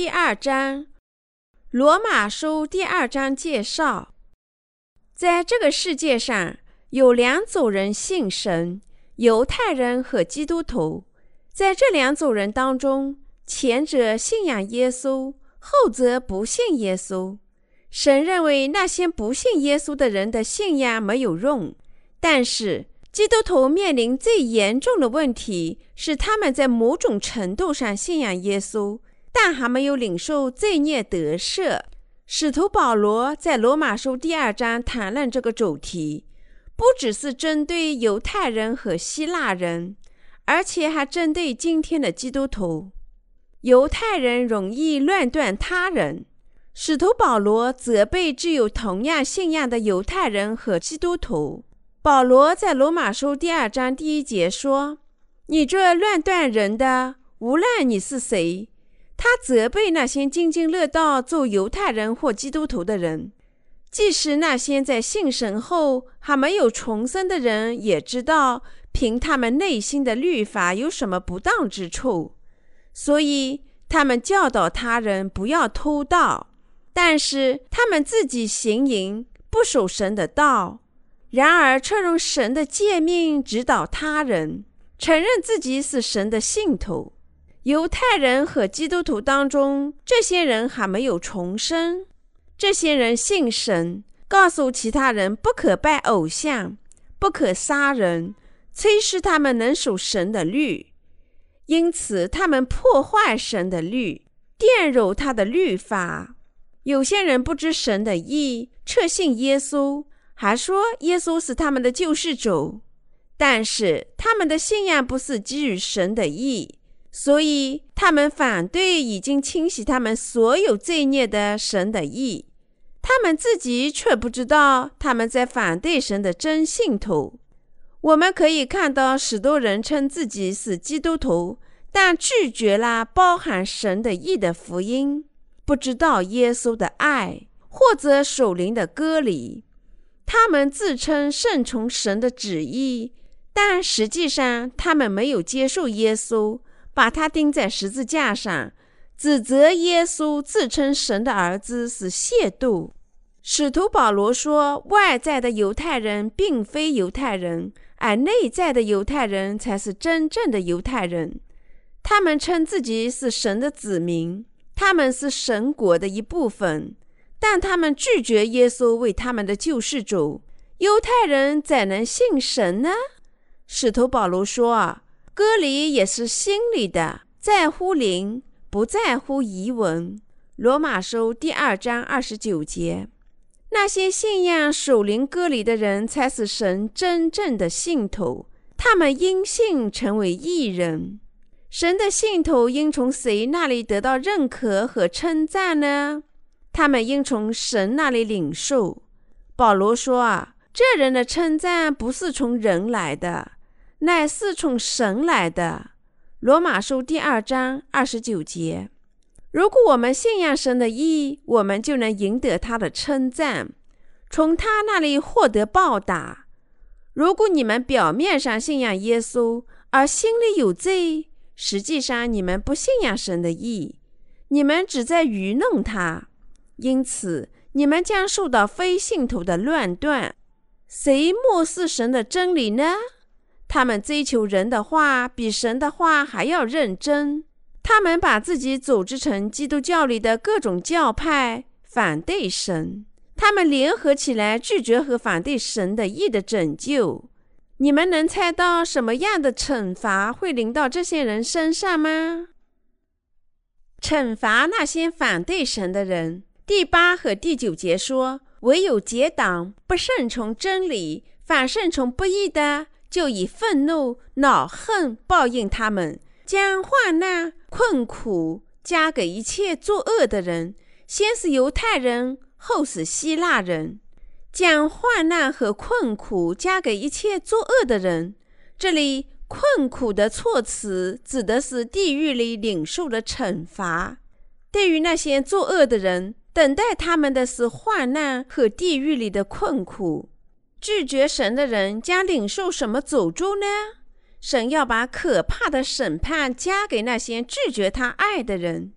第二章，罗马书第二章介绍，在这个世界上有两组人信神：犹太人和基督徒。在这两组人当中，前者信仰耶稣，后者不信耶稣。神认为那些不信耶稣的人的信仰没有用，但是基督徒面临最严重的问题是，他们在某种程度上信仰耶稣。但还没有领受罪孽得赦。使徒保罗在罗马书第二章谈论这个主题，不只是针对犹太人和希腊人，而且还针对今天的基督徒。犹太人容易乱断他人，使徒保罗责备具有同样信仰的犹太人和基督徒。保罗在罗马书第二章第一节说：“你这乱断人的，无论你是谁。”他责备那些津津乐道做犹太人或基督徒的人，即使那些在信神后还没有重生的人，也知道凭他们内心的律法有什么不当之处，所以他们教导他人不要偷盗，但是他们自己行淫，不守神的道，然而却用神的诫命指导他人，承认自己是神的信徒。犹太人和基督徒当中，这些人还没有重生。这些人信神，告诉其他人不可拜偶像，不可杀人，催使他们能守神的律。因此，他们破坏神的律，玷辱他的律法。有些人不知神的意，彻信耶稣，还说耶稣是他们的救世主。但是，他们的信仰不是基于神的意。所以，他们反对已经清洗他们所有罪孽的神的意，他们自己却不知道他们在反对神的真信徒。我们可以看到，许多人称自己是基督徒，但拒绝了包含神的意的福音，不知道耶稣的爱或者属灵的割礼。他们自称顺从神的旨意，但实际上他们没有接受耶稣。把他钉在十字架上，指责耶稣自称神的儿子是亵渎。使徒保罗说：“外在的犹太人并非犹太人，而内在的犹太人才是真正的犹太人。他们称自己是神的子民，他们是神国的一部分，但他们拒绝耶稣为他们的救世主。犹太人怎能信神呢？”使徒保罗说：“啊。”割礼也是心里的，在乎灵，不在乎遗文。罗马书第二章二十九节，那些信仰守灵割礼的人，才是神真正的信徒。他们因信成为义人。神的信徒应从谁那里得到认可和称赞呢？他们应从神那里领受。保罗说：“啊，这人的称赞不是从人来的。”乃是从神来的，《罗马书》第二章二十九节。如果我们信仰神的意，我们就能赢得他的称赞，从他那里获得报答。如果你们表面上信仰耶稣，而心里有罪，实际上你们不信仰神的意，你们只在愚弄他。因此，你们将受到非信徒的乱断。谁漠视神的真理呢？他们追求人的话比神的话还要认真。他们把自己组织成基督教里的各种教派，反对神。他们联合起来拒绝和反对神的意的拯救。你们能猜到什么样的惩罚会临到这些人身上吗？惩罚那些反对神的人。第八和第九节说：“唯有结党，不顺从真理，反顺从不义的。”就以愤怒、恼恨报应他们，将患难、困苦加给一切作恶的人。先是犹太人，后是希腊人。将患难和困苦加给一切作恶的人。这里“困苦”的措辞指的是地狱里领受的惩罚。对于那些作恶的人，等待他们的是患难和地狱里的困苦。拒绝神的人将领受什么诅咒呢？神要把可怕的审判加给那些拒绝他爱的人。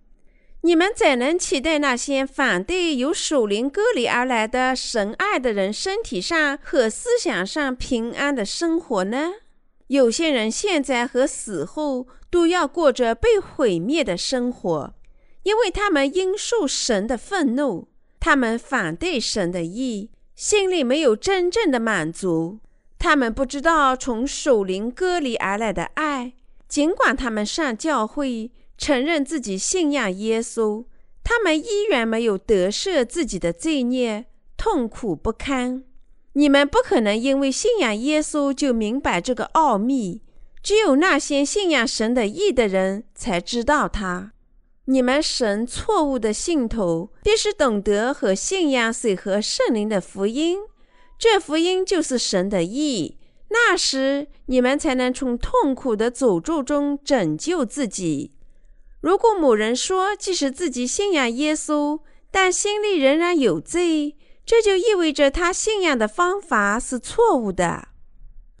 你们怎能期待那些反对由属灵隔离而来的神爱的人身体上和思想上平安的生活呢？有些人现在和死后都要过着被毁灭的生活，因为他们因受神的愤怒，他们反对神的意，心里没有真正的满足。他们不知道从属灵隔离而来的爱，尽管他们上教会。承认自己信仰耶稣，他们依然没有得赦自己的罪孽，痛苦不堪。你们不可能因为信仰耶稣就明白这个奥秘，只有那些信仰神的义的人才知道它。你们神错误的信徒必须懂得和信仰水和圣灵的福音，这福音就是神的意。那时你们才能从痛苦的诅咒中拯救自己。如果某人说，即使自己信仰耶稣，但心里仍然有罪，这就意味着他信仰的方法是错误的。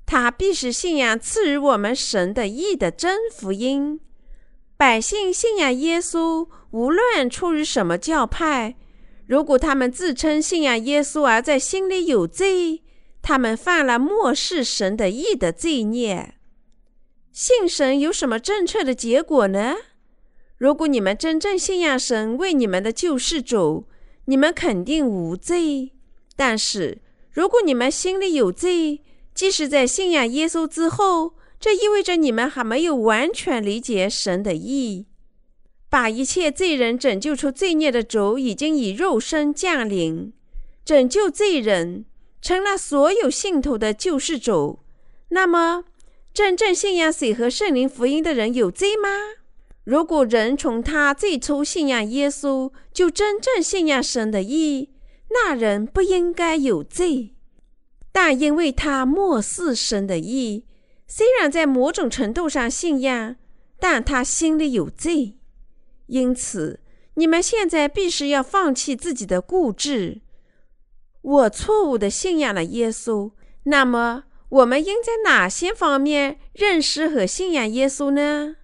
他必须信仰赐予我们神的意的真福音。百姓信仰耶稣，无论出于什么教派，如果他们自称信仰耶稣而在心里有罪，他们犯了漠视神的义的罪孽。信神有什么正确的结果呢？如果你们真正信仰神为你们的救世主，你们肯定无罪。但是，如果你们心里有罪，即使在信仰耶稣之后，这意味着你们还没有完全理解神的意。把一切罪人拯救出罪孽的主已经以肉身降临，拯救罪人，成了所有信徒的救世主。那么，真正信仰水和圣灵福音的人有罪吗？如果人从他最初信仰耶稣就真正信仰神的意，那人不应该有罪。但因为他漠视神的意，虽然在某种程度上信仰，但他心里有罪。因此，你们现在必须要放弃自己的固执。我错误的信仰了耶稣，那么我们应在哪些方面认识和信仰耶稣呢？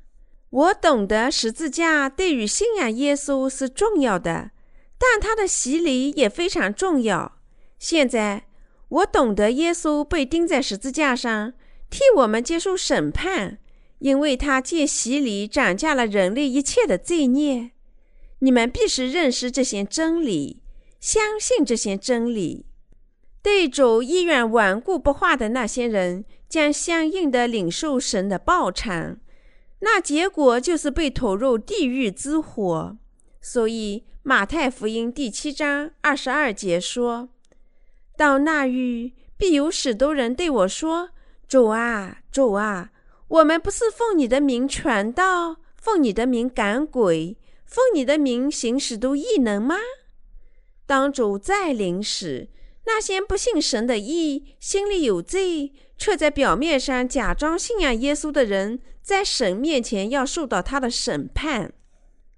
我懂得十字架对于信仰耶稣是重要的，但他的洗礼也非常重要。现在我懂得耶稣被钉在十字架上，替我们接受审判，因为他借洗礼涨价了人类一切的罪孽。你们必须认识这些真理，相信这些真理。对主依然顽固不化的那些人，将相应的领受神的报偿。那结果就是被投入地狱之火。所以马太福音第七章二十二节说：“到那日，必有许多人对我说：‘主啊，主啊，我们不是奉你的名传道，奉你的名赶鬼，奉你的名行使都异能吗？’当主再临时，那些不信神的义、心里有罪，却在表面上假装信仰耶稣的人。”在神面前要受到他的审判，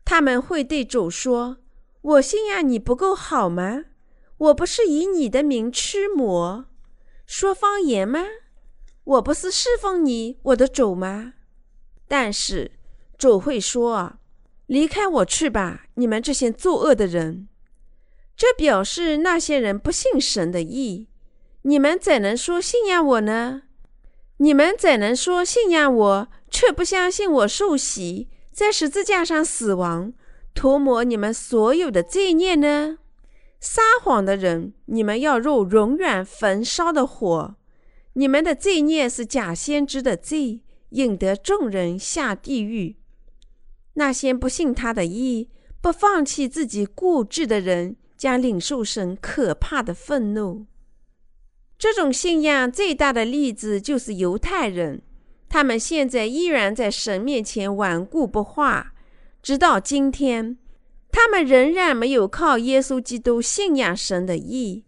他们会对主说：“我信仰你不够好吗？我不是以你的名驱魔、说方言吗？我不是侍奉你，我的主吗？”但是主会说：“离开我去吧，你们这些作恶的人。”这表示那些人不信神的意。你们怎能说信仰我呢？你们怎能说信仰我？却不相信我受洗，在十字架上死亡，涂抹你们所有的罪孽呢？撒谎的人，你们要入永远焚烧的火。你们的罪孽是假先知的罪，引得众人下地狱。那些不信他的意、不放弃自己固执的人，将领受神可怕的愤怒。这种信仰最大的例子就是犹太人。他们现在依然在神面前顽固不化，直到今天，他们仍然没有靠耶稣基督信仰神的意。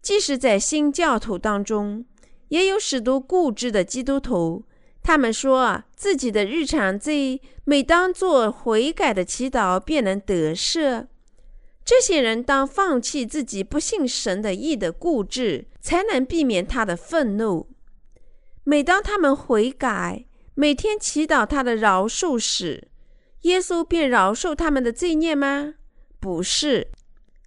即使在新教徒当中，也有许多固执的基督徒，他们说自己的日常罪，每当做悔改的祈祷便能得赦。这些人当放弃自己不信神的意的固执，才能避免他的愤怒。每当他们悔改，每天祈祷他的饶恕时，耶稣便饶恕他们的罪孽吗？不是。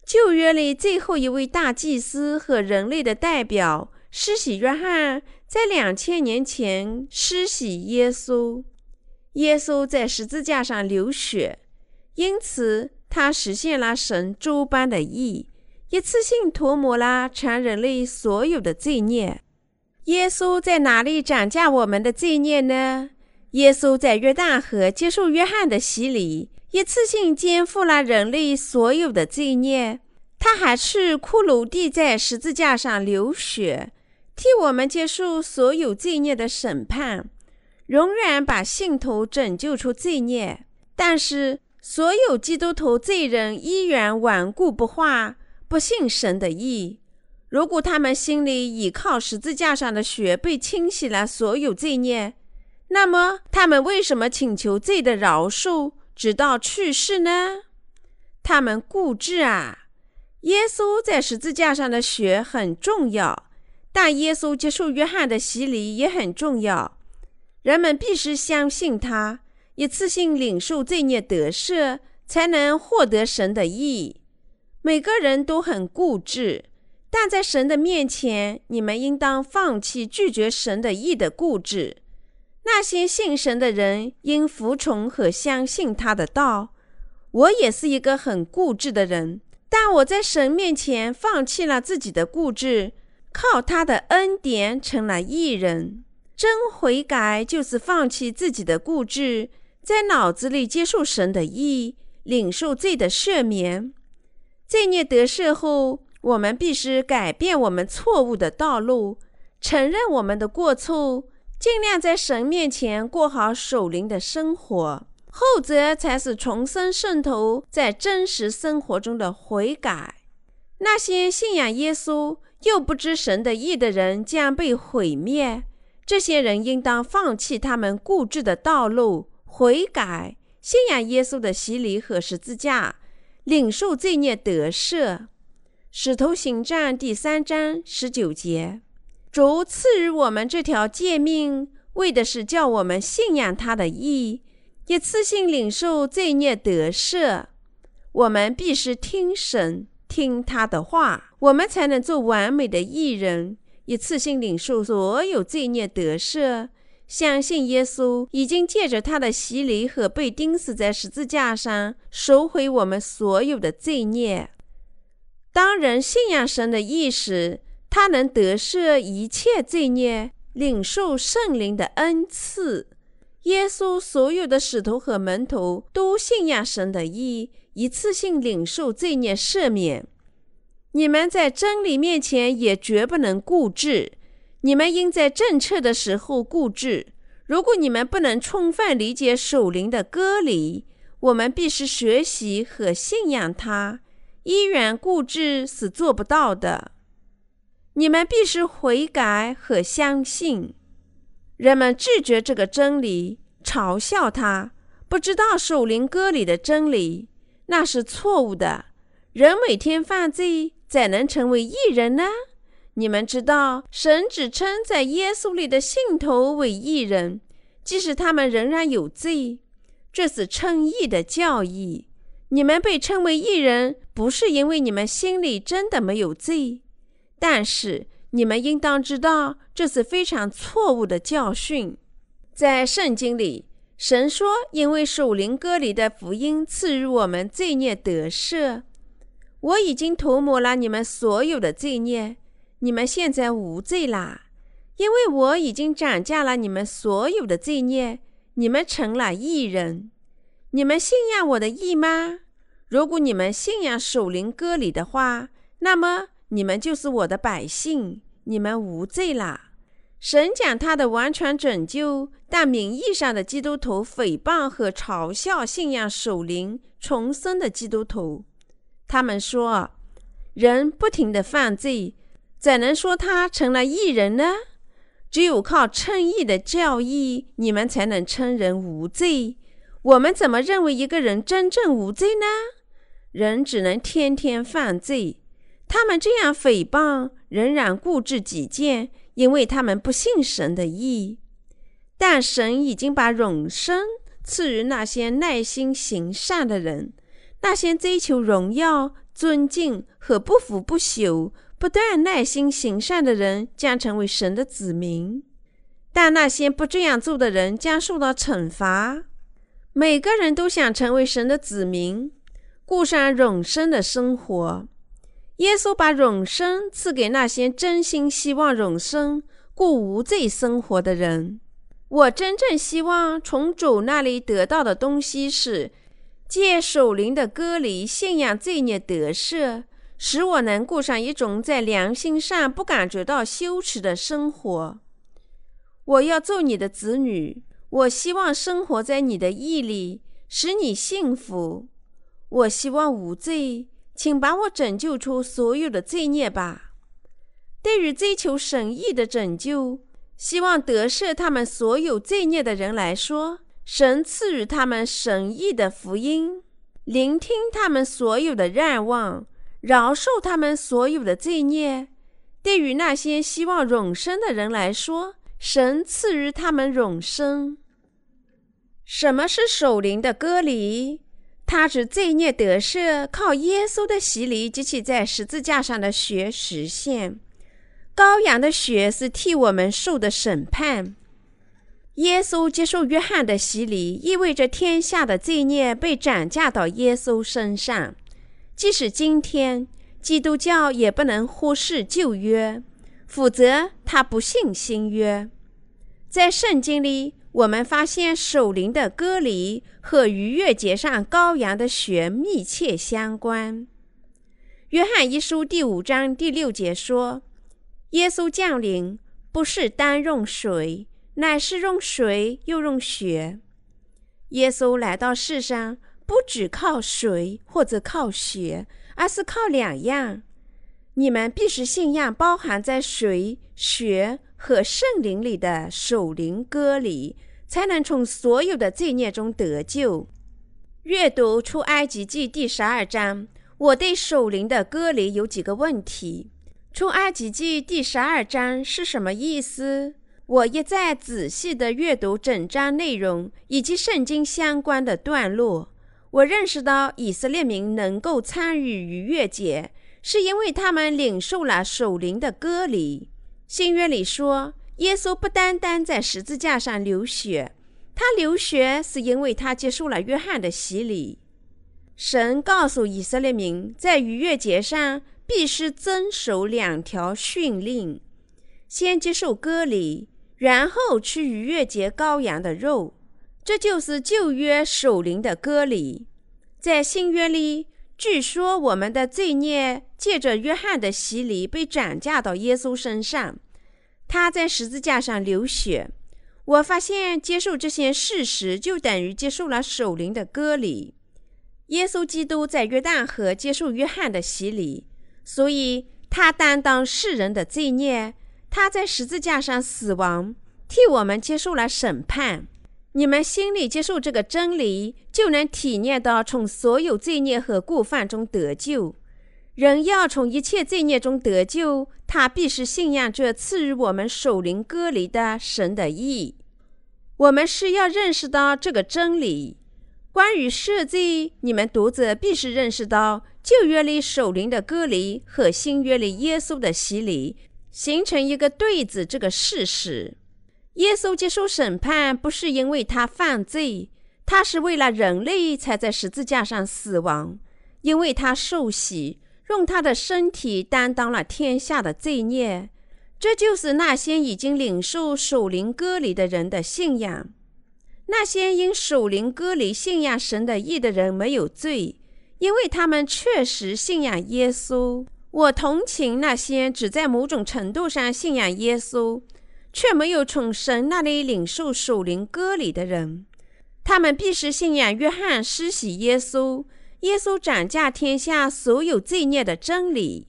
旧约里最后一位大祭司和人类的代表施洗约翰，在两千年前施洗耶稣。耶稣在十字架上流血，因此他实现了神诸般的义，一次性涂抹了全人类所有的罪孽。耶稣在哪里涨价我们的罪孽呢？耶稣在约旦河接受约翰的洗礼，一次性肩负了人类所有的罪孽。他还去骷髅地，在十字架上流血，替我们接受所有罪孽的审判。永远把信徒拯救出罪孽，但是所有基督徒罪人依然顽固不化，不信神的意。如果他们心里倚靠十字架上的血被清洗了所有罪孽，那么他们为什么请求罪的饶恕直到去世呢？他们固执啊！耶稣在十字架上的血很重要，但耶稣接受约翰的洗礼也很重要。人们必须相信他，一次性领受罪孽得赦，才能获得神的意。每个人都很固执，但在神的面前，你们应当放弃拒绝神的意的固执。那些信神的人应服从和相信他的道。我也是一个很固执的人，但我在神面前放弃了自己的固执，靠他的恩典成了义人。真悔改就是放弃自己的固执，在脑子里接受神的意，领受罪的赦免。罪孽得赦后，我们必须改变我们错误的道路，承认我们的过错，尽量在神面前过好守灵的生活。后者才是重生圣徒在真实生活中的悔改。那些信仰耶稣又不知神的意的人将被毁灭。这些人应当放弃他们固执的道路，悔改，信仰耶稣的洗礼和十字架，领受罪孽得赦。使徒行传第三章十九节，主赐予我们这条诫命，为的是叫我们信仰他的意，一次性领受罪孽得赦。我们必须听神，听他的话，我们才能做完美的艺人。一次性领受所有罪孽得赦，相信耶稣已经借着他的洗礼和被钉死在十字架上，收回我们所有的罪孽。当人信仰神的意识，他能得赦一切罪孽，领受圣灵的恩赐。耶稣所有的使徒和门徒都信仰神的意，一次性领受罪孽赦免。你们在真理面前也绝不能固执。你们应在正确的时候固执。如果你们不能充分理解守灵的割礼，我们必须学习和信仰它。依然固执是做不到的。你们必须悔改和相信。人们拒绝这个真理，嘲笑它，不知道守灵割礼的真理，那是错误的。人每天犯罪。怎能成为艺人呢？你们知道，神只称在耶稣里的信徒为艺人，即使他们仍然有罪。这是称义的教义。你们被称为艺人，不是因为你们心里真的没有罪，但是你们应当知道，这是非常错误的教训。在圣经里，神说：“因为属灵歌里的福音赐予我们罪孽得赦。”我已经涂抹了你们所有的罪孽，你们现在无罪啦，因为我已经涨价了你们所有的罪孽，你们成了义人。你们信仰我的义吗？如果你们信仰守灵歌里的话，那么你们就是我的百姓，你们无罪啦。神讲他的完全拯救，但名义上的基督徒诽谤和嘲笑信仰守灵重生的基督徒。他们说：“人不停的犯罪，怎能说他成了义人呢？只有靠称义的教义，你们才能称人无罪。我们怎么认为一个人真正无罪呢？人只能天天犯罪。他们这样诽谤，仍然固执己见，因为他们不信神的意。但神已经把永生赐予那些耐心行善的人。那些追求荣耀、尊敬和不腐不朽、不断耐心行善的人将成为神的子民，但那些不这样做的人将受到惩罚。每个人都想成为神的子民，过上永生的生活。耶稣把永生赐给那些真心希望永生、过无罪生活的人。我真正希望从主那里得到的东西是。借守灵的隔离，信仰罪孽得赦，使我能过上一种在良心上不感觉到羞耻的生活。我要做你的子女，我希望生活在你的意里，使你幸福。我希望无罪，请把我拯救出所有的罪孽吧。对于追求神意的拯救，希望得赦他们所有罪孽的人来说。神赐予他们神意的福音，聆听他们所有的愿望，饶恕他们所有的罪孽。对于那些希望永生的人来说，神赐予他们永生。什么是守灵的割礼？他指罪孽得赦，靠耶稣的洗礼及其在十字架上的血实现。羔羊的血是替我们受的审判。耶稣接受约翰的洗礼，意味着天下的罪孽被转嫁到耶稣身上。即使今天，基督教也不能忽视旧约，否则他不信新约。在圣经里，我们发现守灵的割礼和逾越节上羔羊的血密切相关。约翰一书第五章第六节说：“耶稣降临，不是单用水。”乃是用水又用血。耶稣来到世上，不只靠水或者靠血，而是靠两样。你们必须信仰包含在水、血和圣灵里的守灵割礼，才能从所有的罪孽中得救。阅读出埃及记第十二章，我对守灵的割礼有几个问题。出埃及记第十二章是什么意思？我一再仔细地阅读整章内容以及圣经相关的段落，我认识到以色列民能够参与逾越节，是因为他们领受了守灵的割礼。新约里说，耶稣不单单在十字架上流血，他流血是因为他接受了约翰的洗礼。神告诉以色列民，在逾越节上必须遵守两条训令：先接受割礼。然后吃逾越节羔羊的肉，这就是旧约守灵的割礼。在新约里，据说我们的罪孽借着约翰的洗礼被转嫁到耶稣身上，他在十字架上流血。我发现接受这些事实就等于接受了守灵的割礼。耶稣基督在约旦河接受约翰的洗礼，所以他担当世人的罪孽。他在十字架上死亡，替我们接受了审判。你们心里接受这个真理，就能体验到从所有罪孽和过犯中得救。人要从一切罪孽中得救，他必是信仰这赐予我们守灵割礼的神的意。我们是要认识到这个真理。关于赦罪，你们读者必须认识到旧约里守灵的割礼和新约里耶稣的洗礼。形成一个对子，这个事实：耶稣接受审判，不是因为他犯罪，他是为了人类才在十字架上死亡，因为他受洗，用他的身体担当了天下的罪孽。这就是那些已经领受守灵割礼的人的信仰。那些因守灵割礼信仰神的义的人没有罪，因为他们确实信仰耶稣。我同情那些只在某种程度上信仰耶稣，却没有从神那里领受属灵割礼的人。他们必须信仰约翰施洗耶稣，耶稣斩价天下所有罪孽的真理。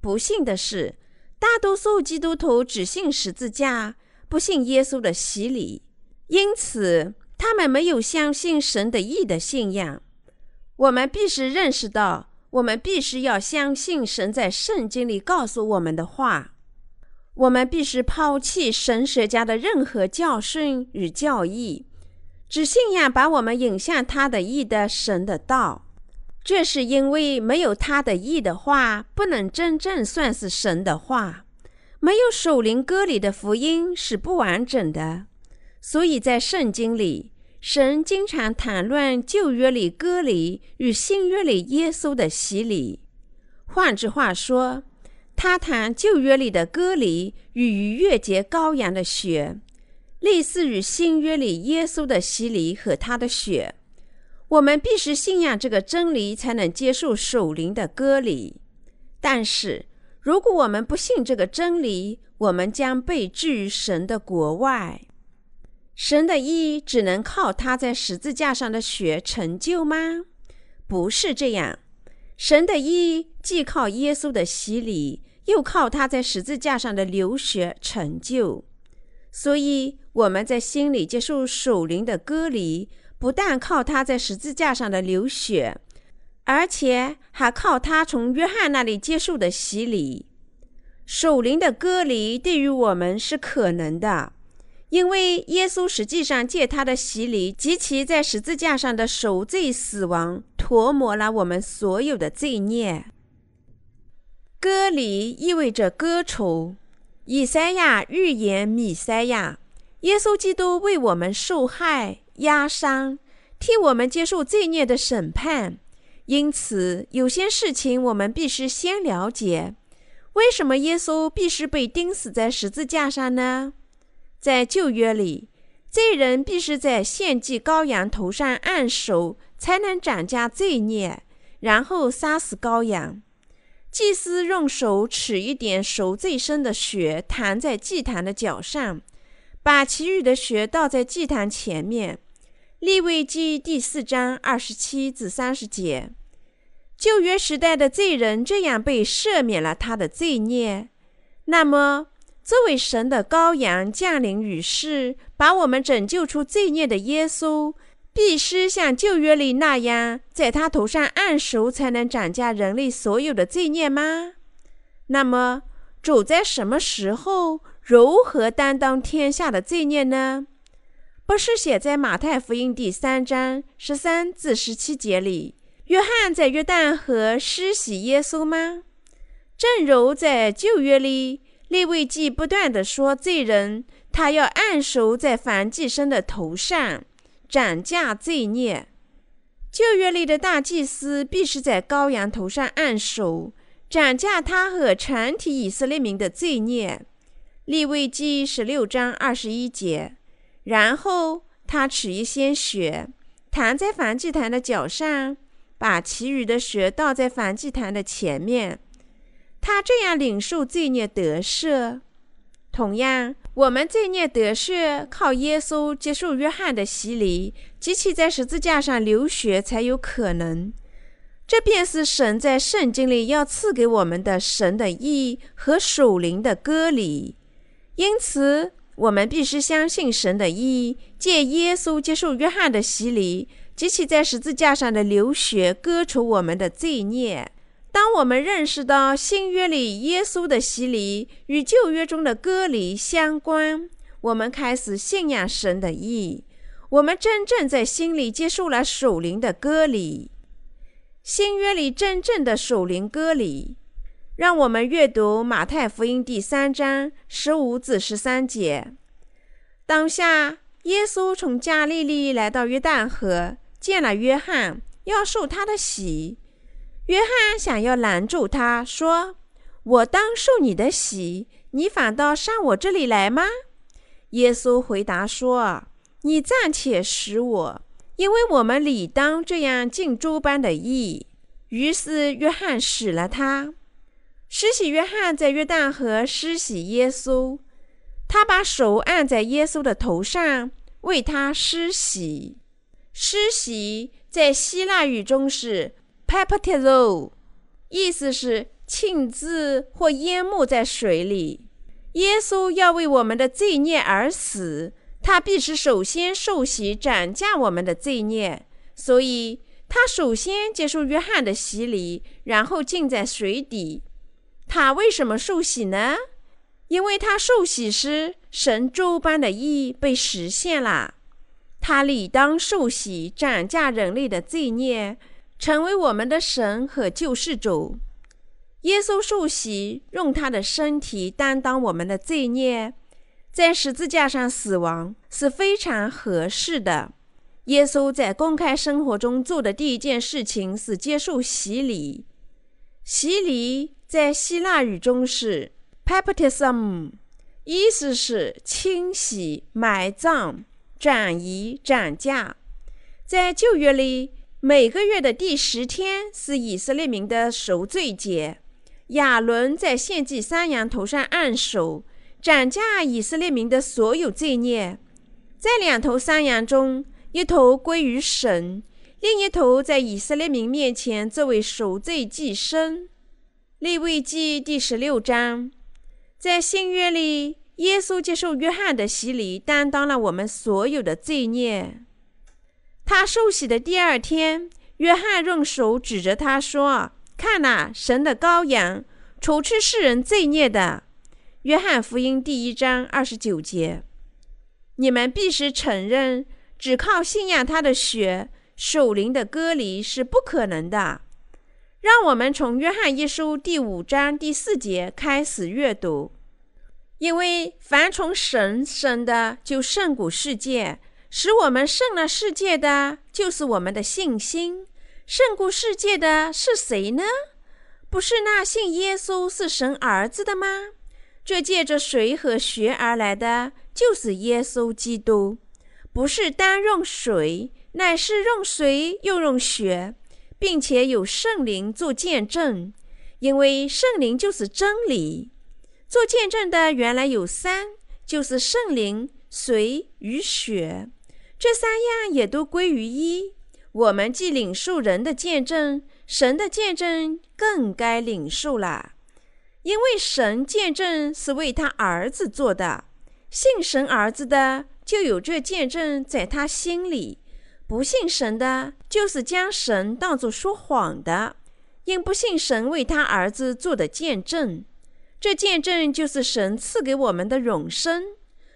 不幸的是，大多数基督徒只信十字架，不信耶稣的洗礼，因此他们没有相信神的义的信仰。我们必须认识到。我们必须要相信神在圣经里告诉我们的话。我们必须抛弃神学家的任何教训与教义，只信仰把我们引向他的义的神的道。这是因为没有他的义的话，不能真正算是神的话。没有守灵歌里的福音是不完整的。所以在圣经里，神经常谈论旧约里割礼与新约里耶稣的洗礼。换句话说，他谈旧约里的割礼与逾越节羔羊的血，类似于新约里耶稣的洗礼和他的血。我们必须信仰这个真理，才能接受守灵的割礼。但是，如果我们不信这个真理，我们将被置于神的国外。神的义只能靠他在十字架上的血成就吗？不是这样。神的义既靠耶稣的洗礼，又靠他在十字架上的流血成就。所以，我们在心里接受守灵的割礼。不但靠他在十字架上的流血，而且还靠他从约翰那里接受的洗礼。守灵的割礼对于我们是可能的，因为耶稣实际上借他的洗礼及其在十字架上的赎罪死亡，涂抹了我们所有的罪孽。割礼意味着割除。以赛亚预言米赛亚，耶稣基督为我们受害。压伤，替我们接受罪孽的审判。因此，有些事情我们必须先了解：为什么耶稣必须被钉死在十字架上呢？在旧约里，罪人必须在献祭羔羊头上按手，才能斩下罪孽，然后杀死羔羊。祭司用手取一点赎罪生的血，弹在祭坛的脚上。把其余的血倒在祭坛前面，利未记第四章二十七至三十节。旧约时代的罪人这样被赦免了他的罪孽。那么，这位神的羔羊降临于世，把我们拯救出罪孽的耶稣，必须像旧约里那样，在他头上按手，才能斩下人类所有的罪孽吗？那么，主在什么时候？如何担当天下的罪孽呢？不是写在马太福音第三章十三至十七节里，约翰在约旦河施洗耶稣吗？正如在旧约里，利未记不断地说罪人他要按手在凡祭生的头上，斩价罪孽。旧约里的大祭司必须在羔羊头上按手，斩价他和全体以色列民的罪孽。利未记十六章二十一节，然后他取一些血，弹在燔祭坛的脚上，把其余的血倒在燔祭坛的前面。他这样领受罪孽得赦。同样，我们罪孽得赦，靠耶稣接受约翰的洗礼及其在十字架上流血才有可能。这便是神在圣经里要赐给我们的神的义和属灵的割礼。因此，我们必须相信神的意，借耶稣接受约翰的洗礼及其在十字架上的流血，割除我们的罪孽。当我们认识到新约里耶稣的洗礼与旧约中的割礼相关，我们开始信仰神的意。我们真正在心里接受了属灵的割礼。新约里真正的属灵割礼。让我们阅读马太福音第三章十五至十三节。当下，耶稣从加利利来到约旦河，见了约翰，要受他的洗。约翰想要拦住他，说：“我当受你的洗，你反倒上我这里来吗？”耶稣回答说：“你暂且使我，因为我们理当这样尽诸般的义。”于是约翰使了他。施洗约翰在约旦河施洗耶稣，他把手按在耶稣的头上，为他施洗。施洗在希腊语中是 baptizo，意思是浸渍或淹没在水里。耶稣要为我们的罪孽而死，他必须首先受洗，斩降我们的罪孽。所以，他首先接受约翰的洗礼，然后浸在水底。他为什么受洗呢？因为他受洗时，神诸般的义被实现了。他理当受洗，斩价人类的罪孽，成为我们的神和救世主。耶稣受洗，用他的身体担当我们的罪孽，在十字架上死亡是非常合适的。耶稣在公开生活中做的第一件事情是接受洗礼。洗礼在希腊语中是 baptism，意思是清洗、埋葬。转移涨价，在旧约里，每个月的第十天是以色列民的赎罪节。亚伦在献祭山羊头上按手，斩价以色列民的所有罪孽。在两头山羊中，一头归于神，另一头在以色列民面前作为赎罪祭牲。利未记第十六章，在新约里。耶稣接受约翰的洗礼，担当了我们所有的罪孽。他受洗的第二天，约翰用手指着他说：“看呐，神的羔羊，除去世人罪孽的。”约翰福音第一章二十九节。你们必须承认，只靠信仰他的血，守灵的割离是不可能的。让我们从约翰一书第五章第四节开始阅读。因为凡从神生的，就胜古世界；使我们胜了世界的，就是我们的信心。胜过世界的是谁呢？不是那信耶稣是神儿子的吗？这借着水和血而来的，就是耶稣基督。不是单用水，乃是用水又用血，并且有圣灵做见证。因为圣灵就是真理。做见证的原来有三，就是圣灵、水与血，这三样也都归于一。我们既领受人的见证，神的见证更该领受了，因为神见证是为他儿子做的。信神儿子的，就有这见证在他心里；不信神的，就是将神当作说谎的，因不信神为他儿子做的见证。这见证就是神赐给我们的永生，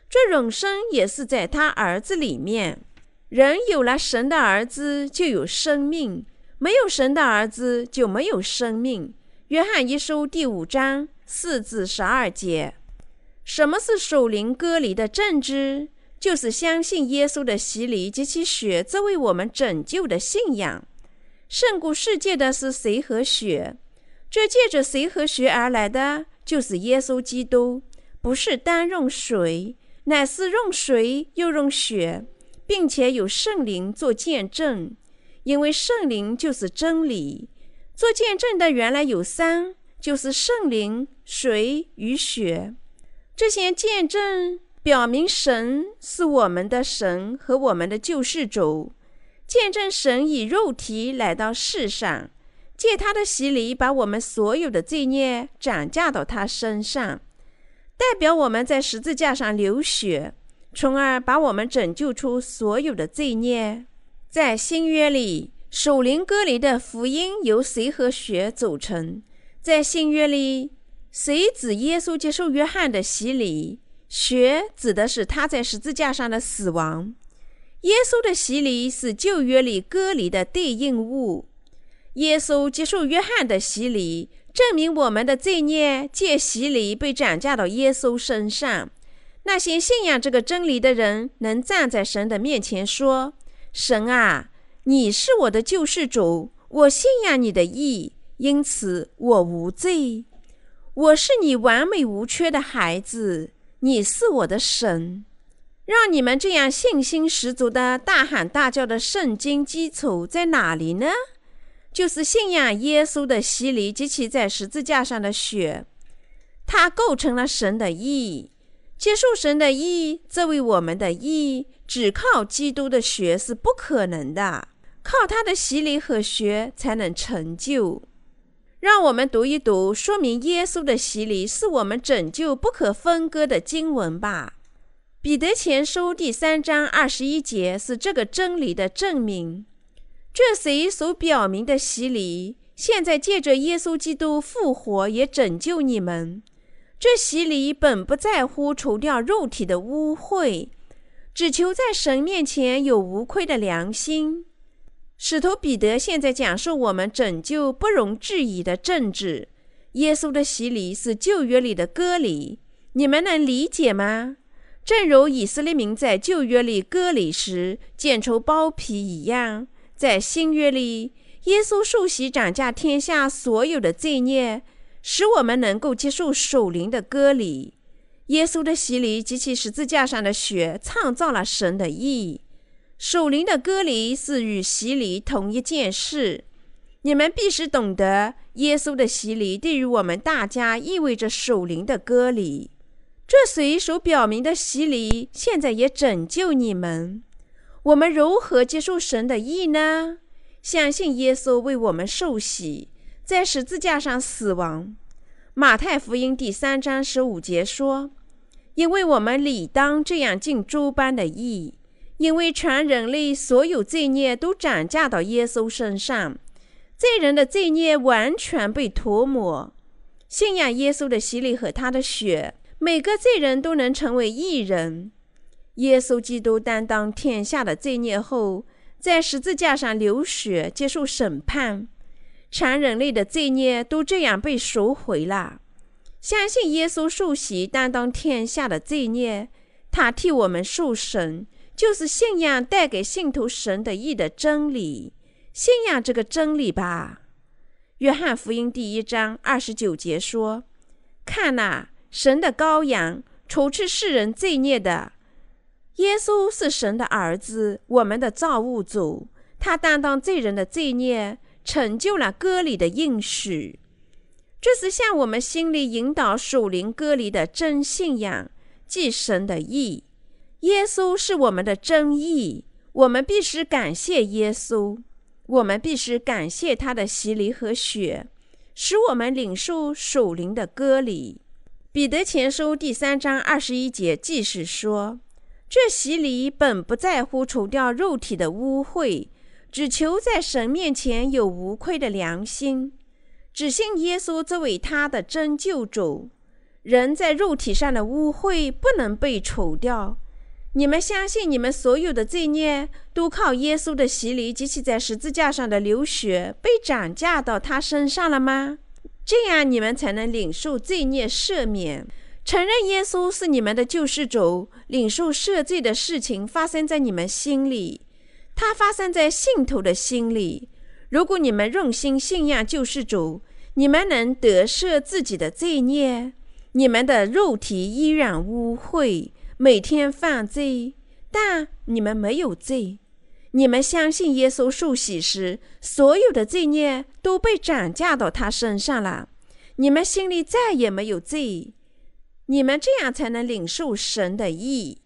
这永生也是在他儿子里面。人有了神的儿子就有生命，没有神的儿子就没有生命。约翰一书第五章四至十二节。什么是守灵割礼的正知？就是相信耶稣的洗礼及其血作为我们拯救的信仰。胜过世界的是谁和血？这借着谁和血而来的？就是耶稣基督，不是单用水，乃是用水又用血，并且有圣灵做见证。因为圣灵就是真理。做见证的原来有三，就是圣灵、水与血。这些见证表明神是我们的神和我们的救世主，见证神以肉体来到世上。借他的洗礼，把我们所有的罪孽转嫁到他身上，代表我们在十字架上流血，从而把我们拯救出所有的罪孽。在新约里，守灵割礼的福音由谁和血组成？在新约里，谁指耶稣接受约翰的洗礼？血指的是他在十字架上的死亡。耶稣的洗礼是旧约里割礼的对应物。耶稣接受约翰的洗礼，证明我们的罪孽借洗礼被转嫁到耶稣身上。那些信仰这个真理的人，能站在神的面前说：“神啊，你是我的救世主，我信仰你的义，因此我无罪。我是你完美无缺的孩子，你是我的神。”让你们这样信心十足的大喊大叫的圣经基础在哪里呢？就是信仰耶稣的洗礼及其在十字架上的血，它构成了神的义。接受神的义作为我们的义，只靠基督的血是不可能的，靠他的洗礼和血才能成就。让我们读一读说明耶稣的洗礼是我们拯救不可分割的经文吧。彼得前书第三章二十一节是这个真理的证明。这谁所表明的洗礼，现在借着耶稣基督复活，也拯救你们。这洗礼本不在乎除掉肉体的污秽，只求在神面前有无愧的良心。使徒彼得现在讲述我们拯救不容置疑的政治。耶稣的洗礼是旧约里的割礼，你们能理解吗？正如以色列民在旧约里割礼时剪除包皮一样，在新约里，耶稣受洗涨价天下所有的罪孽，使我们能够接受属灵的割礼。耶稣的洗礼及其十字架上的血创造了神的义。属灵的割礼是与洗礼同一件事。你们必须懂得，耶稣的洗礼对于我们大家意味着属灵的割礼。这随所表明的洗礼，现在也拯救你们。我们如何接受神的意呢？相信耶稣为我们受洗，在十字架上死亡。马太福音第三章十五节说：“因为我们理当这样尽诸般的义，因为全人类所有罪孽都涨价到耶稣身上。”罪人的罪孽完全被涂抹，信仰耶稣的洗礼和他的血，每个罪人都能成为义人。耶稣基督担当天下的罪孽后，在十字架上流血接受审判，全人类的罪孽都这样被赎回了。相信耶稣受洗担当天下的罪孽，他替我们受审，就是信仰带给信徒神的义的真理。信仰这个真理吧。约翰福音第一章二十九节说：“看呐，神的羔羊，除去世人罪孽的。耶稣是神的儿子，我们的造物主。他担当罪人的罪孽，成就了割礼的应许。这是向我们心里引导属灵割礼的真信仰，即神的义。耶稣是我们的真义，我们必须感谢耶稣。”我们必须感谢他的洗礼和血，使我们领受属灵的割礼。彼得前书第三章二十一节即是说：“这洗礼本不在乎除掉肉体的污秽，只求在神面前有无愧的良心，只信耶稣作为他的真救主。人在肉体上的污秽不能被除掉。”你们相信你们所有的罪孽都靠耶稣的洗礼及其在十字架上的流血被涨价到他身上了吗？这样你们才能领受罪孽赦免，承认耶稣是你们的救世主，领受赦罪的事情发生在你们心里，它发生在信徒的心里。如果你们用心信仰救世主，你们能得赦自己的罪孽，你们的肉体依然污秽。每天犯罪，但你们没有罪。你们相信耶稣受洗时，所有的罪孽都被转嫁到他身上了。你们心里再也没有罪。你们这样才能领受神的意。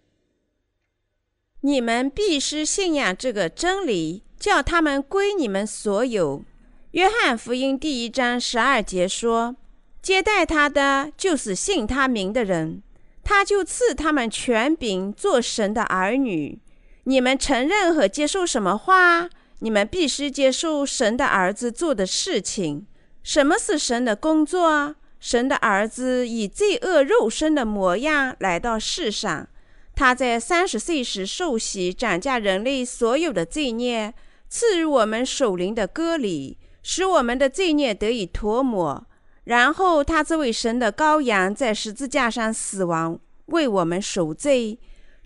你们必须信仰这个真理，叫他们归你们所有。约翰福音第一章十二节说：“接待他的，就是信他名的人。”他就赐他们权柄做神的儿女。你们承认和接受什么话？你们必须接受神的儿子做的事情。什么是神的工作？神的儿子以罪恶肉身的模样来到世上。他在三十岁时受洗，斩下人类所有的罪孽，赐予我们守灵的割礼，使我们的罪孽得以涂抹。然后他这位神的羔羊，在十字架上死亡，为我们赎罪，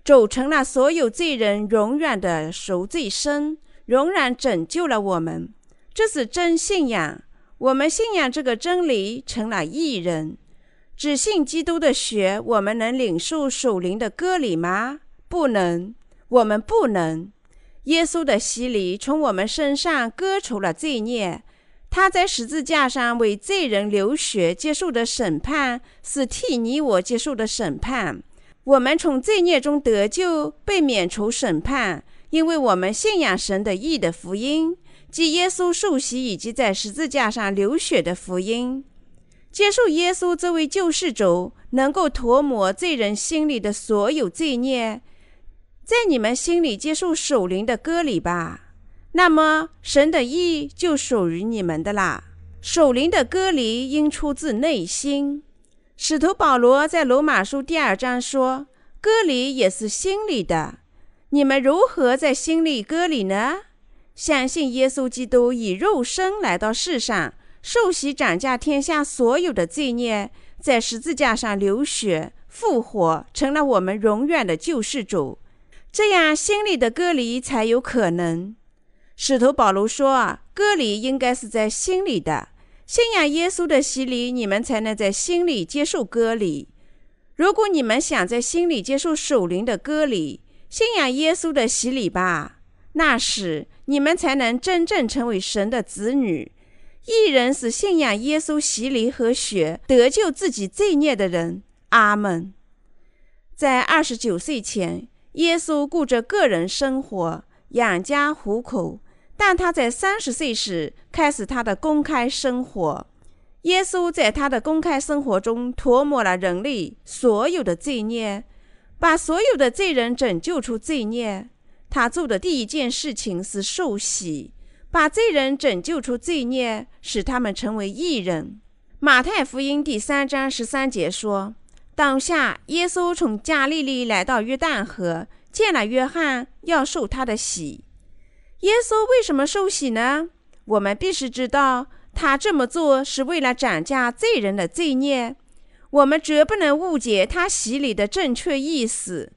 走成了所有罪人永远的赎罪生，永远拯救了我们。这是真信仰。我们信仰这个真理，成了义人。只信基督的血，我们能领受属灵的割礼吗？不能，我们不能。耶稣的洗礼从我们身上割除了罪孽。他在十字架上为罪人流血，接受的审判是替你我接受的审判。我们从罪孽中得救，被免除审判，因为我们信仰神的义的福音，即耶稣受洗以及在十字架上流血的福音。接受耶稣作为救世主，能够涂抹罪人心里的所有罪孽。在你们心里接受守灵的割礼吧。那么，神的意就属于你们的啦。守灵的割礼应出自内心。使徒保罗在罗马书第二章说：“割礼也是心里的。”你们如何在心里割礼呢？相信耶稣基督以肉身来到世上，受洗斩价天下所有的罪孽，在十字架上流血复活，成了我们永远的救世主。这样，心里的割礼才有可能。使徒保罗说：“割礼应该是在心里的，信仰耶稣的洗礼，你们才能在心里接受割礼。如果你们想在心里接受属灵的割礼，信仰耶稣的洗礼吧。”那时，你们才能真正成为神的子女。一人是信仰耶稣洗礼和血得救自己罪孽的人。阿门。在二十九岁前，耶稣顾着个人生活，养家糊口；但他在三十岁时开始他的公开生活。耶稣在他的公开生活中涂抹了人类所有的罪孽，把所有的罪人拯救出罪孽。他做的第一件事情是受洗，把罪人拯救出罪孽，使他们成为义人。马太福音第三章十三节说：“当下，耶稣从加利利来到约旦河，见了约翰，要受他的洗。耶稣为什么受洗呢？我们必须知道，他这么做是为了斩价罪人的罪孽。我们绝不能误解他洗礼的正确意思。”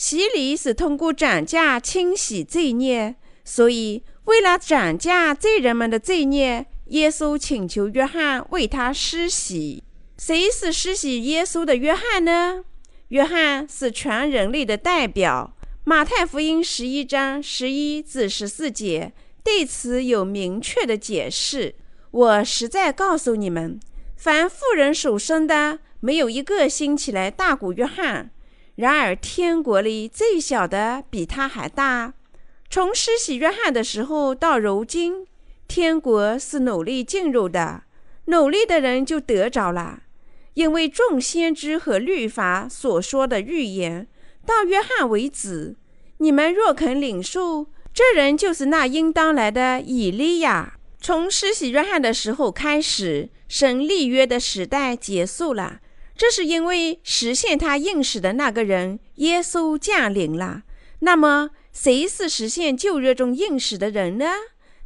洗礼是通过涨价清洗罪孽，所以为了涨价罪人们的罪孽，耶稣请求约翰为他施洗。谁是施洗耶稣的约翰呢？约翰是全人类的代表。马太福音十一章十一至十四节对此有明确的解释。我实在告诉你们，凡妇人所生的，没有一个兴起来大过约翰。然而，天国里最小的比他还大。从施洗约翰的时候到如今，天国是努力进入的，努力的人就得着了。因为众先知和律法所说的预言，到约翰为止。你们若肯领受，这人就是那应当来的以利亚。从施洗约翰的时候开始，神立约的时代结束了。这是因为实现他应许的那个人耶稣降临了。那么，谁是实现旧约中应许的人呢？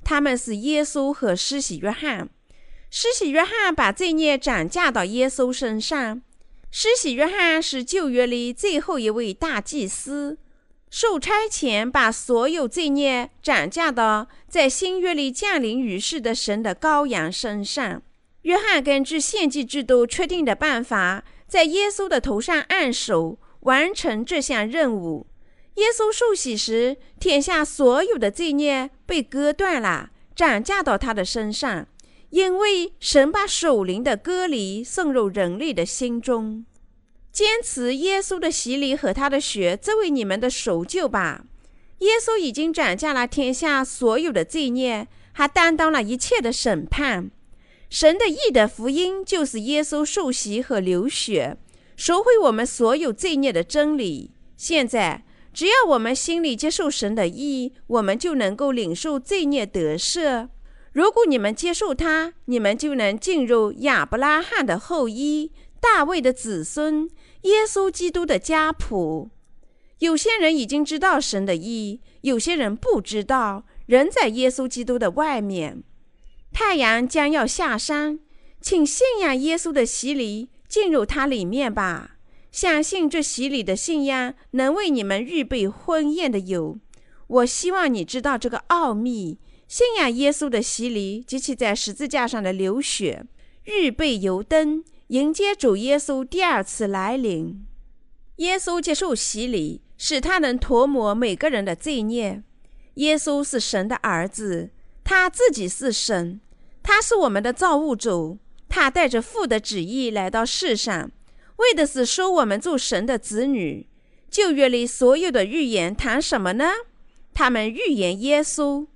他们是耶稣和施洗约翰。施洗约翰把罪孽转嫁到耶稣身上。施洗约翰是旧约里最后一位大祭司，受差遣把所有罪孽转嫁到在新约里降临于世的神的羔羊身上。约翰根据献祭制度确定的办法，在耶稣的头上按手，完成这项任务。耶稣受洗时，天下所有的罪孽被割断了，转嫁到他的身上，因为神把属灵的割礼送入人类的心中。坚持耶稣的洗礼和他的血，作为你们的赎救吧。耶稣已经转嫁了天下所有的罪孽，还担当了一切的审判。神的义的福音就是耶稣受洗和流血，赎回我们所有罪孽的真理。现在，只要我们心里接受神的义，我们就能够领受罪孽得赦。如果你们接受他，你们就能进入亚伯拉罕的后裔、大卫的子孙、耶稣基督的家谱。有些人已经知道神的义，有些人不知道，仍在耶稣基督的外面。太阳将要下山，请信仰耶稣的洗礼进入它里面吧。相信这洗礼的信仰能为你们预备婚宴的油。我希望你知道这个奥秘：信仰耶稣的洗礼及其在十字架上的流血，预备油灯，迎接主耶稣第二次来临。耶稣接受洗礼，使他能涂抹每个人的罪孽。耶稣是神的儿子，他自己是神。他是我们的造物主，他带着父的旨意来到世上，为的是收我们做神的子女。旧约里所有的预言谈什么呢？他们预言耶稣，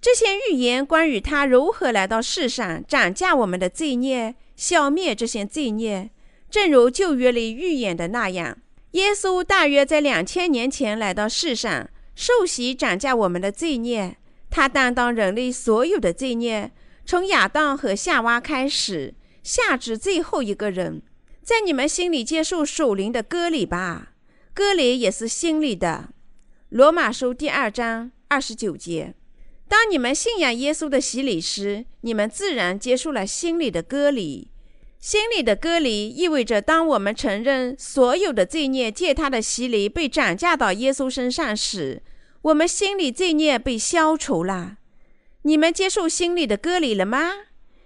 这些预言关于他如何来到世上，斩价我们的罪孽，消灭这些罪孽。正如旧约里预言的那样，耶稣大约在两千年前来到世上，受洗斩价我们的罪孽，他担当人类所有的罪孽。从亚当和夏娃开始，下至最后一个人，在你们心里接受属灵的割礼吧。割礼也是心里的。罗马书第二章二十九节。当你们信仰耶稣的洗礼时，你们自然接受了心里的割礼。心里的割礼意味着，当我们承认所有的罪孽借他的洗礼被转嫁到耶稣身上时，我们心里罪孽被消除了。你们接受心里的割礼了吗？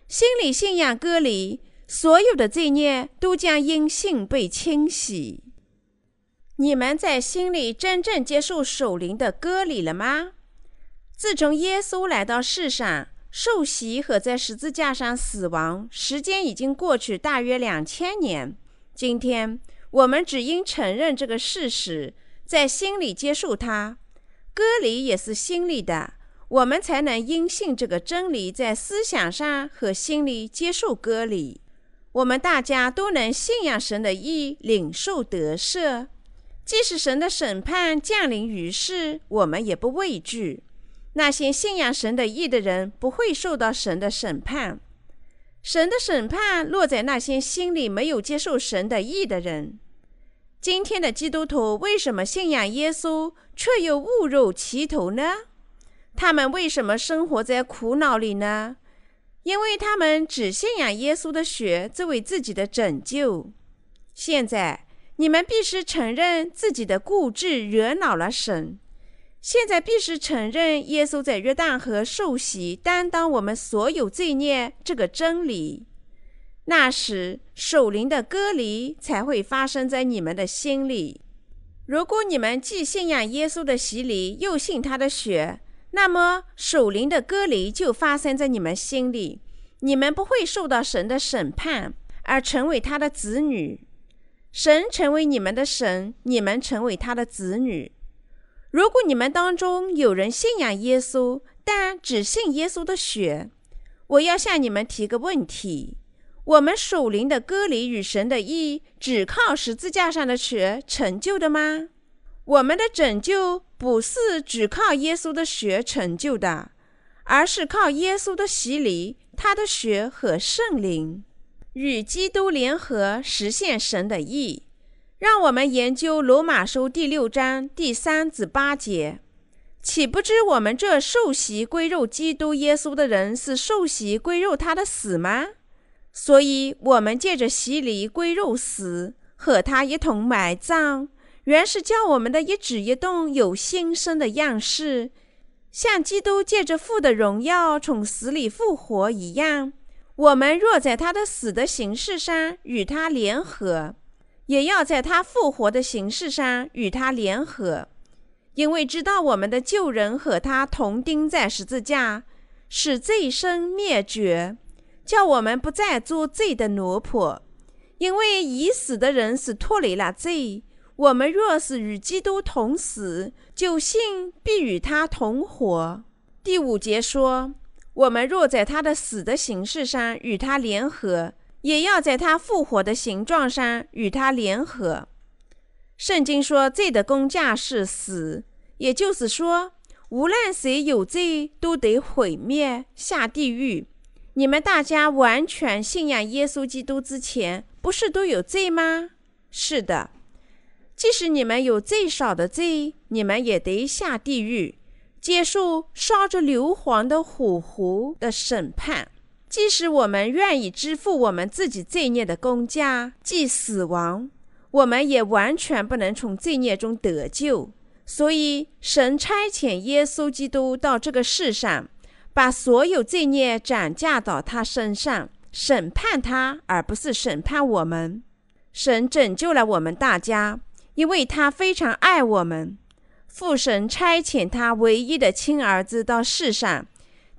心理信仰割礼，所有的罪孽都将因信被清洗。你们在心里真正接受守灵的割礼了吗？自从耶稣来到世上。受洗和在十字架上死亡，时间已经过去大约两千年。今天我们只应承认这个事实，在心里接受它。割礼也是心里的，我们才能因信这个真理，在思想上和心里接受割礼。我们大家都能信仰神的意，领受得赦。即使神的审判降临于世，我们也不畏惧。那些信仰神的义的人不会受到神的审判，神的审判落在那些心里没有接受神的义的人。今天的基督徒为什么信仰耶稣却又误入歧途呢？他们为什么生活在苦恼里呢？因为他们只信仰耶稣的血作为自己的拯救。现在你们必须承认自己的固执惹恼了神。现在必须承认，耶稣在约旦河受洗，担当我们所有罪孽这个真理。那时，守灵的割礼才会发生在你们的心里。如果你们既信仰耶稣的洗礼，又信他的血，那么守灵的割礼就发生在你们心里。你们不会受到神的审判，而成为他的子女。神成为你们的神，你们成为他的子女。如果你们当中有人信仰耶稣，但只信耶稣的血，我要向你们提个问题：我们属灵的割礼与神的义，只靠十字架上的血成就的吗？我们的拯救不是只靠耶稣的血成就的，而是靠耶稣的洗礼、他的血和圣灵，与基督联合，实现神的意。让我们研究罗马书第六章第三至八节，岂不知我们这受洗归入基督耶稣的人，是受洗归入他的死吗？所以，我们借着洗礼归入死，和他一同埋葬，原是叫我们的一举一动有新生的样式，像基督借着父的荣耀从死里复活一样。我们若在他的死的形式上与他联合。也要在他复活的形式上与他联合，因为知道我们的旧人和他同钉在十字架，使罪身灭绝，叫我们不再做罪的奴仆。因为已死的人是脱离了罪，我们若是与基督同死，就信必与他同活。第五节说，我们若在他的死的形式上与他联合。也要在他复活的形状上与他联合。圣经说，罪的工价是死，也就是说，无论谁有罪，都得毁灭、下地狱。你们大家完全信仰耶稣基督之前，不是都有罪吗？是的，即使你们有最少的罪，你们也得下地狱，接受烧着硫磺的火湖的审判。即使我们愿意支付我们自己罪孽的工价，即死亡，我们也完全不能从罪孽中得救。所以，神差遣耶稣基督到这个世上，把所有罪孽转嫁到他身上，审判他，而不是审判我们。神拯救了我们大家，因为他非常爱我们。父神差遣他唯一的亲儿子到世上。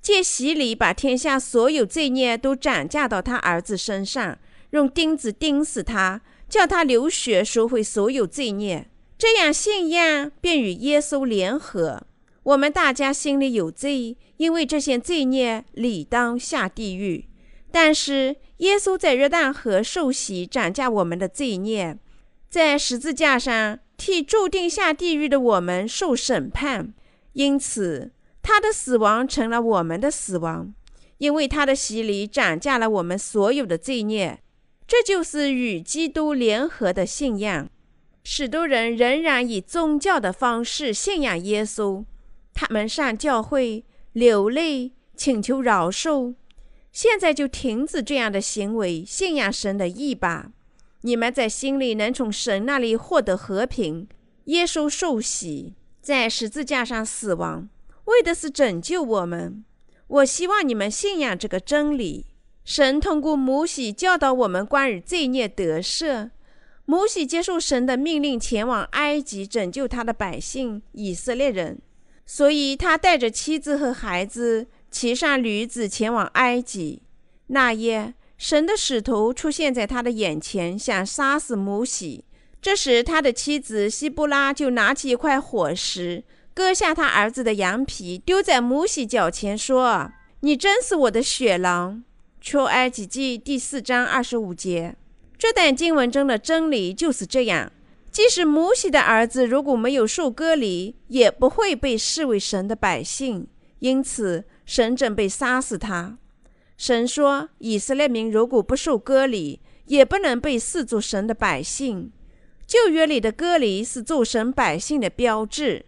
借洗礼，把天下所有罪孽都转嫁到他儿子身上，用钉子钉死他，叫他流血赎回所有罪孽。这样信仰便与耶稣联合。我们大家心里有罪，因为这些罪孽理当下地狱。但是耶稣在约旦河受洗，转嫁我们的罪孽，在十字架上替注定下地狱的我们受审判。因此。他的死亡成了我们的死亡，因为他的洗礼涨价了我们所有的罪孽。这就是与基督联合的信仰。许多人仍然以宗教的方式信仰耶稣，他们上教会流泪请求饶恕。现在就停止这样的行为，信仰神的意吧。你们在心里能从神那里获得和平。耶稣受洗，在十字架上死亡，为的是拯救我们。我希望你们信仰这个真理。神通过摩西教导我们关于罪孽得赦。摩西接受神的命令，前往埃及拯救他的百姓以色列人，所以他带着妻子和孩子，骑上驴子前往埃及。那夜，神的使徒出现在他的眼前，想杀死摩西。这时，他的妻子希布拉就拿起一块火石，割下他儿子的羊皮，丢在摩西脚前，说：“你真是我的血狼。”出埃及记第四章二十五节。这段经文中的真理就是这样：即使摩西的儿子如果没有受割礼，也不会被视为神的百姓。因此，神准备杀死他。神说：“以色列民如果不受割礼，也不能被视作神的百姓。”旧约里的割礼是做神百姓的标志，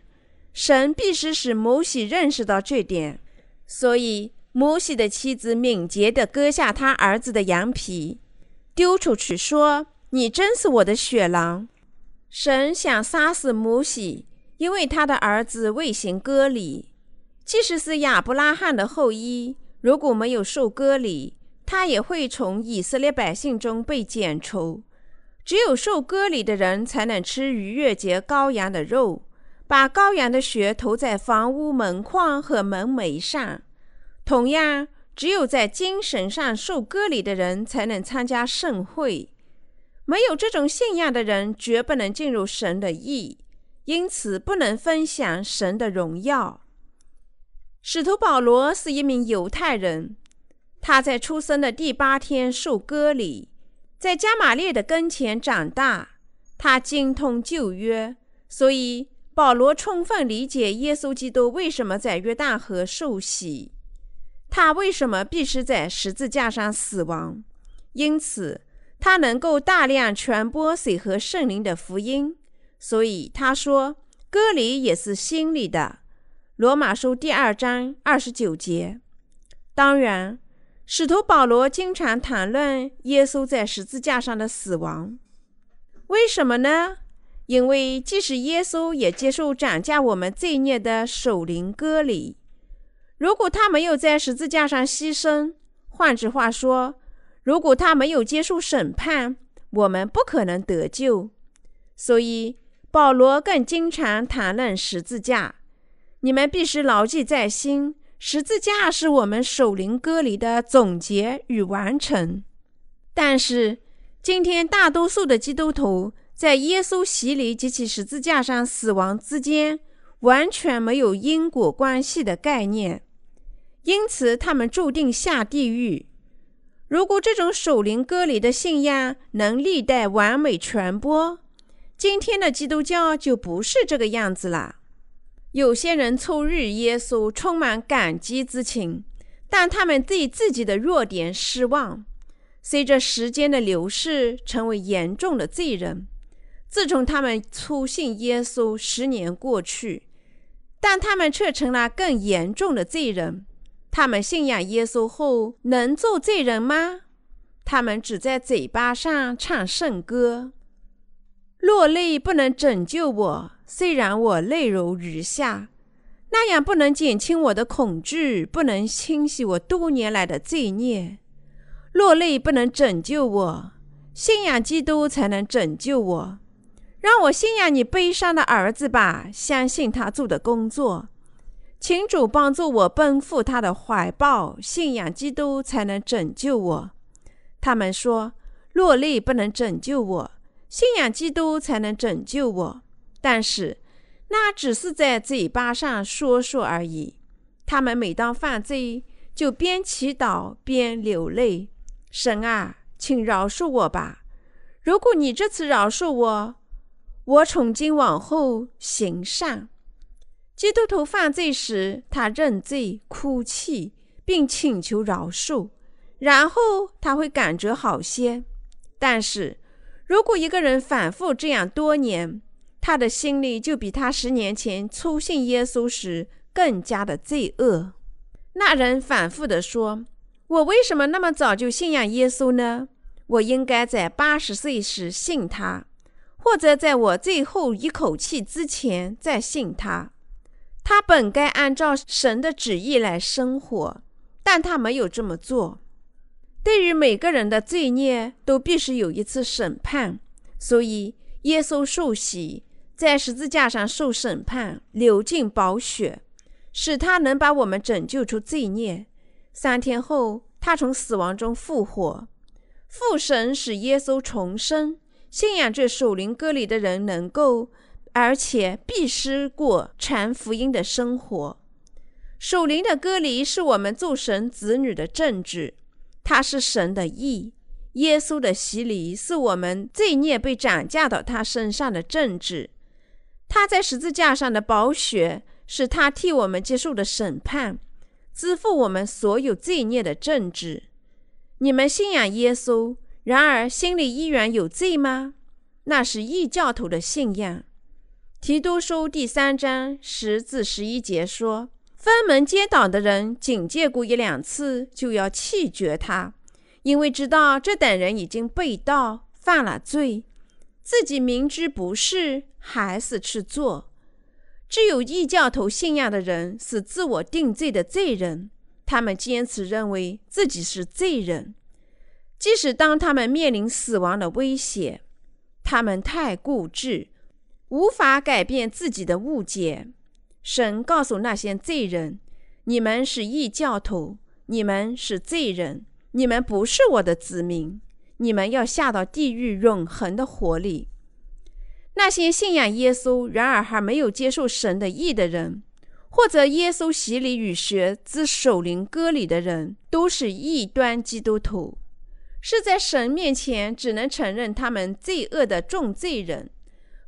神必须使摩西认识到这点，所以摩西的妻子敏捷地割下他儿子的羊皮，丢出去说：“你真是我的血狼。”神想杀死摩西，因为他的儿子未行割礼。即使是亚伯拉罕的后裔，如果没有受割礼，他也会从以色列百姓中被剪除。只有受割礼的人才能吃逾越节羔羊的肉，把羔羊的血涂在房屋门框和门楣上。同样，只有在精神上受割礼的人才能参加盛会。没有这种信仰的人，绝不能进入神的意，因此不能分享神的荣耀。使徒保罗是一名犹太人，他在出生的第八天受割礼。在加玛列的跟前长大，他精通旧约，所以保罗充分理解耶稣基督为什么在约旦河受洗，他为什么必须在十字架上死亡。因此，他能够大量传播水和圣灵的福音。所以他说：“割礼也是心里的。”罗马书第二章二十九节。当然。使徒保罗经常谈论耶稣在十字架上的死亡，为什么呢？因为即使耶稣也接受斩价我们罪孽的守灵割礼，如果他没有在十字架上牺牲，换句话说，如果他没有接受审判，我们不可能得救。所以保罗更经常谈论十字架，你们必须牢记在心。十字架是我们守灵割礼的总结与完成，但是今天大多数的基督徒在耶稣洗礼及其十字架上死亡之间完全没有因果关系的概念，因此他们注定下地狱。如果这种守灵割礼的信仰能历代完美传播，今天的基督教就不是这个样子了。有些人初日耶稣充满感激之情，但他们对自己的弱点失望。随着时间的流逝，成为严重的罪人。自从他们初信耶稣十年过去，但他们却成了更严重的罪人。他们信仰耶稣后能做罪人吗？他们只在嘴巴上唱圣歌，落泪不能拯救我。虽然我泪如雨下，那样不能减轻我的恐惧，不能清洗我多年来的罪孽。落泪不能拯救我，信仰基督才能拯救我。让我信仰你悲伤的儿子吧，相信他做的工作。请主帮助我奔赴他的怀抱，信仰基督才能拯救我。他们说，落泪不能拯救我，信仰基督才能拯救我。但是，那只是在嘴巴上说说而已。他们每当犯罪，就边祈祷边流泪：“神啊，请饶恕我吧！如果你这次饶恕我，我从今往后行善。”基督徒犯罪时，他认罪、哭泣，并请求饶恕，然后他会感觉好些。但是，如果一个人反复这样多年，他的心里就比他十年前初信耶稣时更加的罪恶。那人反复地说：“我为什么那么早就信仰耶稣呢？我应该在八十岁时信他，或者在我最后一口气之前再信他。他本该按照神的旨意来生活，但他没有这么做。对于每个人的罪孽，都必须有一次审判，所以耶稣受洗。”在十字架上受审判，流尽宝血，使他能把我们拯救出罪孽。三天后，他从死亡中复活。父神使耶稣重生。信仰这守灵割礼的人能够，而且必须过传福音的生活。守灵的割礼是我们做神子女的政治，它是神的意。耶稣的洗礼是我们罪孽被涨价到他身上的政治。他在十字架上的宝血，是他替我们接受的审判，支付我们所有罪孽的政治。你们信仰耶稣，然而心里依然有罪吗？那是异教徒的信仰。提督书第三章十至十一节说：分门结党的人，警戒过一两次，就要弃绝他，因为知道这等人已经被盗，犯了罪。自己明知不是，还是去做。只有异教徒信仰的人是自我定罪的罪人，他们坚持认为自己是罪人，即使当他们面临死亡的威胁，他们太固执，无法改变自己的误解。神告诉那些罪人：“你们是异教徒，你们是罪人，你们不是我的子民。”你们要下到地狱永恒的火里。那些信仰耶稣，然而还没有接受神的意的人，或者耶稣洗礼与学之守灵歌里的人，都是异端基督徒，是在神面前只能承认他们罪恶的重罪人。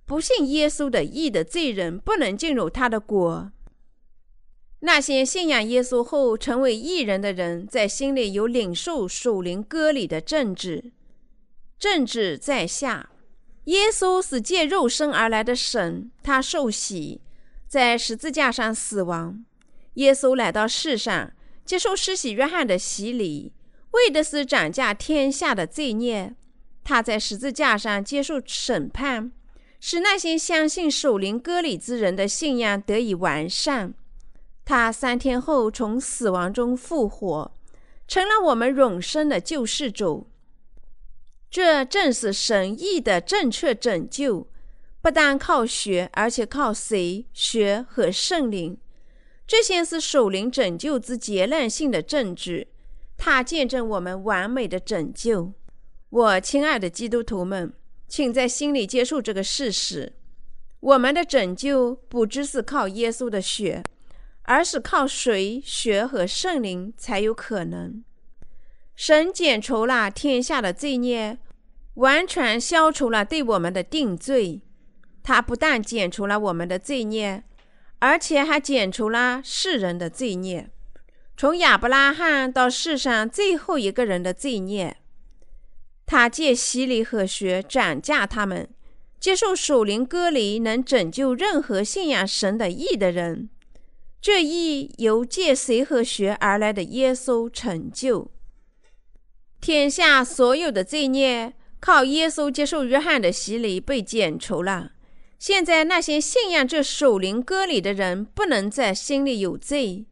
不信耶稣的义的罪人，不能进入他的国。那些信仰耶稣后成为义人的人，在心里有领受属灵歌里的政治。政治在下，耶稣是借肉身而来的神，他受洗，在十字架上死亡。耶稣来到世上，接受施洗约翰的洗礼，为的是斩价天下的罪孽。他在十字架上接受审判，使那些相信守灵割礼之人的信仰得以完善。他三天后从死亡中复活，成了我们永生的救世主。这正是神意的正确拯救，不但靠血，而且靠水、血和圣灵。这些是守灵拯救之结论性的证据，它见证我们完美的拯救。我亲爱的基督徒们，请在心里接受这个事实：我们的拯救不只是靠耶稣的血，而是靠水、血和圣灵才有可能。神剪除了天下的罪孽，完全消除了对我们的定罪。他不但剪除了我们的罪孽，而且还剪除了世人的罪孽，从亚伯拉罕到世上最后一个人的罪孽。他借洗礼和血斩价他们，接受属灵割礼，能拯救任何信仰神的义的人。这义由借水和血而来的耶稣成就。天下所有的罪孽靠耶稣接受约翰的洗礼被剪除了。现在那些信仰这守灵歌里的人不能在心里有罪。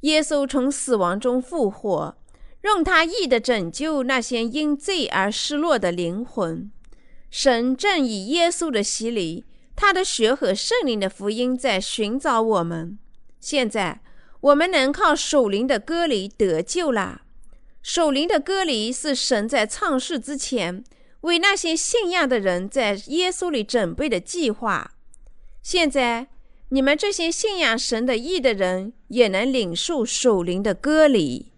耶稣从死亡中复活，用他义的拯救那些因罪而失落的灵魂。神正以耶稣的洗礼、他的血和圣灵的福音在寻找我们。现在我们能靠守灵的歌里得救了。守灵的割礼是神在创世之前为那些信仰的人在耶稣里准备的计划。现在你们这些信仰神的义的人也能领受守灵的割礼。